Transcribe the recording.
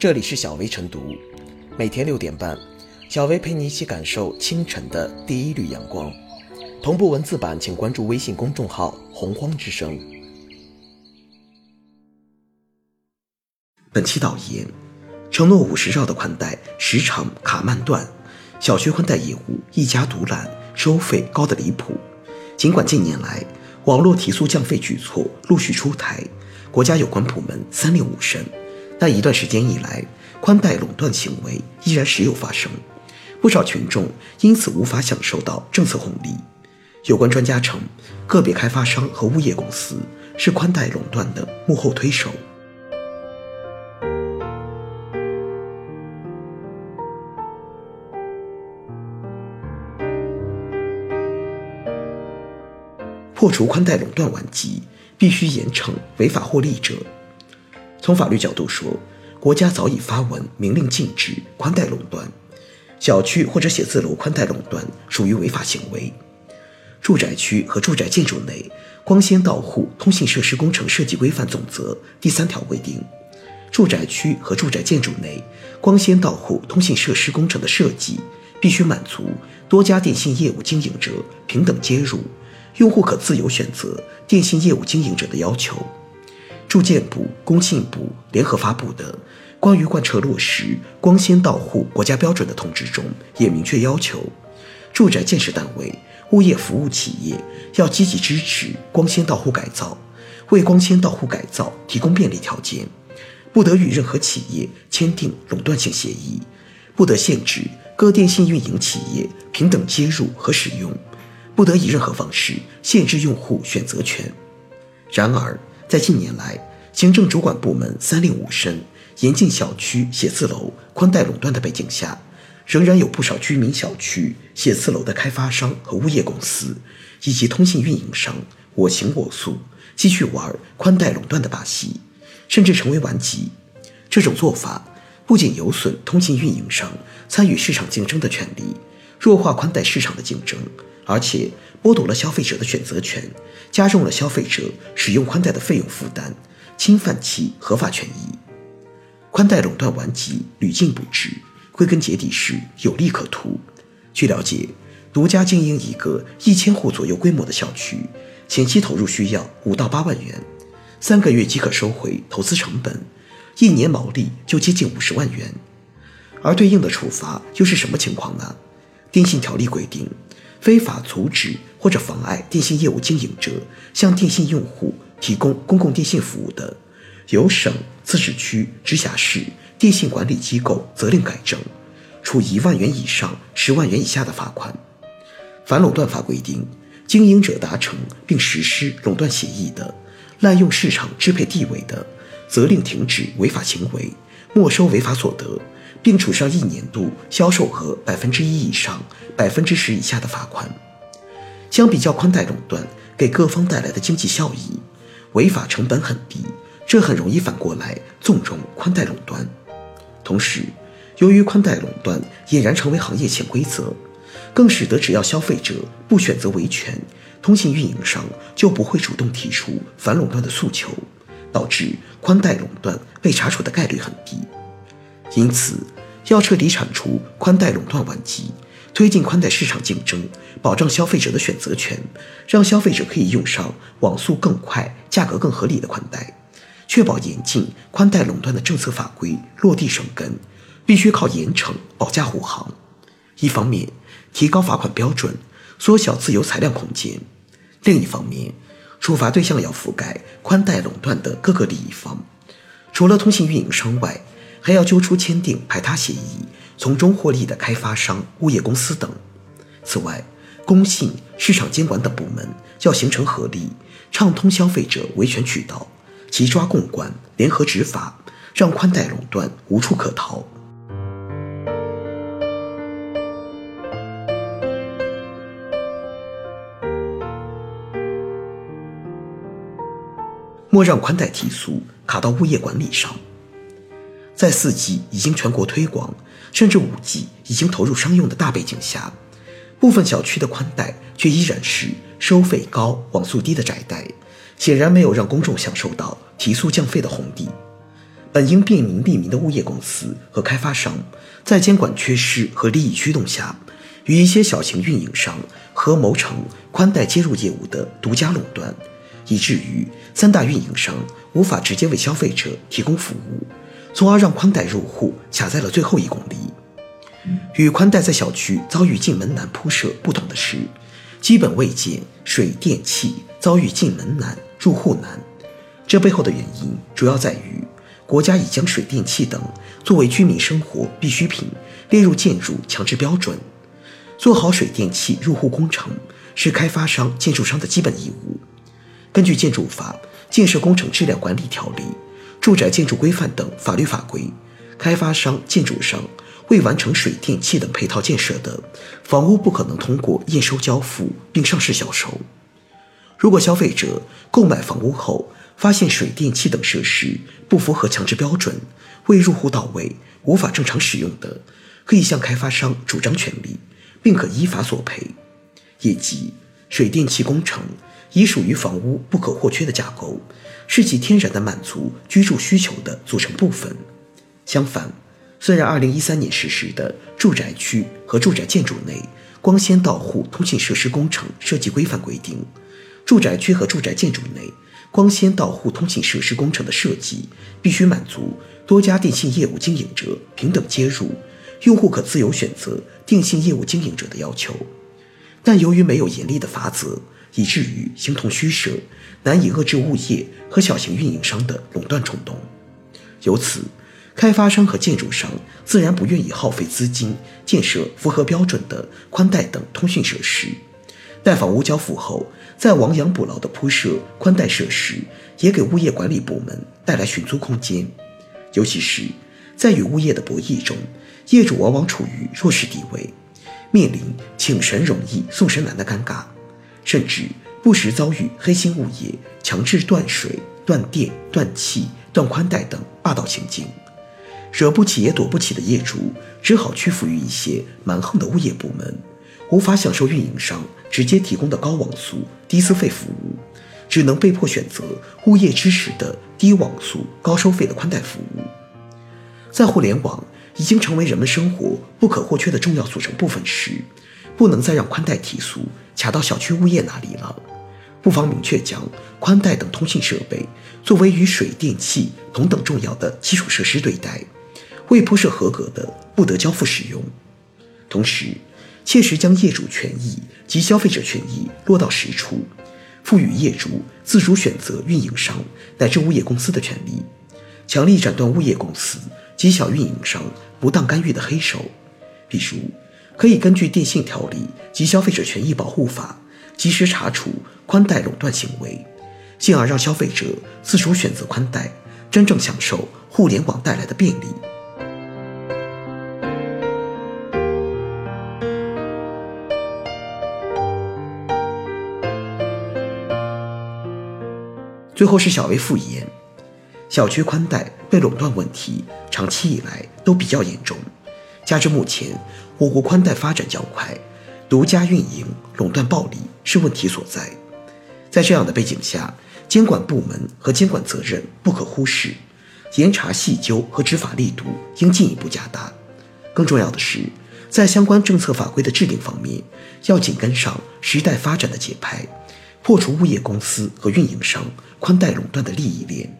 这里是小薇晨读，每天六点半，小薇陪你一起感受清晨的第一缕阳光。同步文字版，请关注微信公众号“洪荒之声”。本期导言：承诺五十兆的宽带时常卡慢断，小区宽带业务一家独揽，收费高的离谱。尽管近年来网络提速降费举措陆续出台，国家有关部门三令五申。但一段时间以来，宽带垄断行为依然时有发生，不少群众因此无法享受到政策红利。有关专家称，个别开发商和物业公司是宽带垄断的幕后推手。破除宽带垄断顽疾，必须严惩违法获利者。从法律角度说，国家早已发文明令禁止宽带垄断，小区或者写字楼宽带垄断属于违法行为。住宅区和住宅建筑内光纤到户通信设施工程设计规范总则第三条规定，住宅区和住宅建筑内光纤到户通信设施工程的设计必须满足多家电信业务经营者平等接入，用户可自由选择电信业务经营者的要求。住建部、工信部联合发布的《关于贯彻落实光纤到户国家标准的通知》中，也明确要求，住宅建设单位、物业服务企业要积极支持光纤到户改造，为光纤到户改造提供便利条件，不得与任何企业签订垄断性协议，不得限制各电信运营企业平等接入和使用，不得以任何方式限制用户选择权。然而，在近年来，行政主管部门三令五申，严禁小区、写字楼宽带垄断的背景下，仍然有不少居民小区、写字楼的开发商和物业公司，以及通信运营商我行我素，继续玩宽带垄断的把戏，甚至成为顽疾。这种做法不仅有损通信运营商参与市场竞争的权利，弱化宽带市场的竞争。而且剥夺了消费者的选择权，加重了消费者使用宽带的费用负担，侵犯其合法权益。宽带垄断顽疾屡禁不止，归根结底是有利可图。据了解，独家经营一个一千户左右规模的小区，前期投入需要五到八万元，三个月即可收回投资成本，一年毛利就接近五十万元。而对应的处罚又是什么情况呢？电信条例规定。非法阻止或者妨碍电信业务经营者向电信用户提供公共电信服务的，由省、自治区、直辖市电信管理机构责令改正，处一万元以上十万元以下的罚款。反垄断法规定，经营者达成并实施垄断协议的，滥用市场支配地位的，责令停止违法行为，没收违法所得。并处上一年度销售额百分之一以上、百分之十以下的罚款。相比较宽带垄断给各方带来的经济效益，违法成本很低，这很容易反过来纵容宽带垄断。同时，由于宽带垄断俨然成为行业潜规则，更使得只要消费者不选择维权，通信运营商就不会主动提出反垄断的诉求，导致宽带垄断被查处的概率很低。因此，要彻底铲除宽带垄断顽疾，推进宽带市场竞争，保障消费者的选择权，让消费者可以用上网速更快、价格更合理的宽带，确保严禁宽带垄断的政策法规落地生根，必须靠严惩保驾护航。一方面，提高罚款标准，缩小自由裁量空间；另一方面，处罚对象要覆盖宽带垄断的各个利益方，除了通信运营商外。还要揪出签订排他协议、从中获利的开发商、物业公司等。此外，工信、市场监管等部门要形成合力，畅通消费者维权渠道，齐抓共管，联合执法，让宽带垄断无处可逃。莫让宽带提速卡到物业管理上。在四 G 已经全国推广，甚至五 G 已经投入商用的大背景下，部分小区的宽带却依然是收费高、网速低的窄带，显然没有让公众享受到提速降费的红利。本应便民利民的物业公司和开发商，在监管缺失和利益驱动下，与一些小型运营商合谋成宽带接入业务的独家垄断，以至于三大运营商无法直接为消费者提供服务，从而让宽带入户卡在了最后一公里。与宽带在小区遭遇进门难铺设不同的是，基本未见水电气遭遇进门难、入户难。这背后的原因主要在于。国家已将水电气等作为居民生活必需品列入建筑强制标准，做好水电气入户工程是开发商、建筑商的基本义务。根据《建筑法》《建设工程质量管理条例》《住宅建筑规范》等法律法规，开发商、建筑商未完成水电气等配套建设的房屋，不可能通过验收交付并上市销售。如果消费者购买房屋后，发现水电气等设施不符合强制标准，未入户到位，无法正常使用的，可以向开发商主张权利，并可依法索赔。业即水电气工程已属于房屋不可或缺的架构，是其天然的满足居住需求的组成部分。相反，虽然2013年实施的住宅区和住宅建筑内光纤到户通信设施工程设计规范规定，住宅区和住宅建筑内。光纤到户通信设施工程的设计必须满足多家电信业务经营者平等接入、用户可自由选择电信业务经营者的要求。但由于没有严厉的法则，以至于形同虚设，难以遏制物业和小型运营商的垄断冲动。由此，开发商和建筑商自然不愿意耗费资金建设符合标准的宽带等通讯设施。待房屋交付后，再亡羊补牢的铺设宽带设施，也给物业管理部门带来寻租空间。尤其是在与物业的博弈中，业主往往处于弱势地位，面临请神容易送神难的尴尬，甚至不时遭遇黑心物业强制断水、断电、断气、断宽带等霸道行径。惹不起也躲不起的业主，只好屈服于一些蛮横的物业部门。无法享受运营商直接提供的高网速、低资费服务，只能被迫选择物业支持的低网速、高收费的宽带服务。在互联网已经成为人们生活不可或缺的重要组成部分时，不能再让宽带提速卡到小区物业那里了。不妨明确将宽带等通信设备作为与水电气同等重要的基础设施对待，未铺设合格的不得交付使用。同时，切实将业主权益及消费者权益落到实处，赋予业主自主选择运营商乃至物业公司的权利，强力斩断物业公司及小运营商不当干预的黑手。比如，可以根据电信条例及消费者权益保护法，及时查处宽带垄断行为，进而让消费者自主选择宽带，真正享受互联网带来的便利。最后是小微复言，小区宽带被垄断问题长期以来都比较严重，加之目前我国宽带发展较快，独家运营垄断暴利是问题所在。在这样的背景下，监管部门和监管责任不可忽视，严查细究和执法力度应进一步加大。更重要的是，在相关政策法规的制定方面，要紧跟上时代发展的节拍。破除物业公司和运营商宽带垄断的利益链。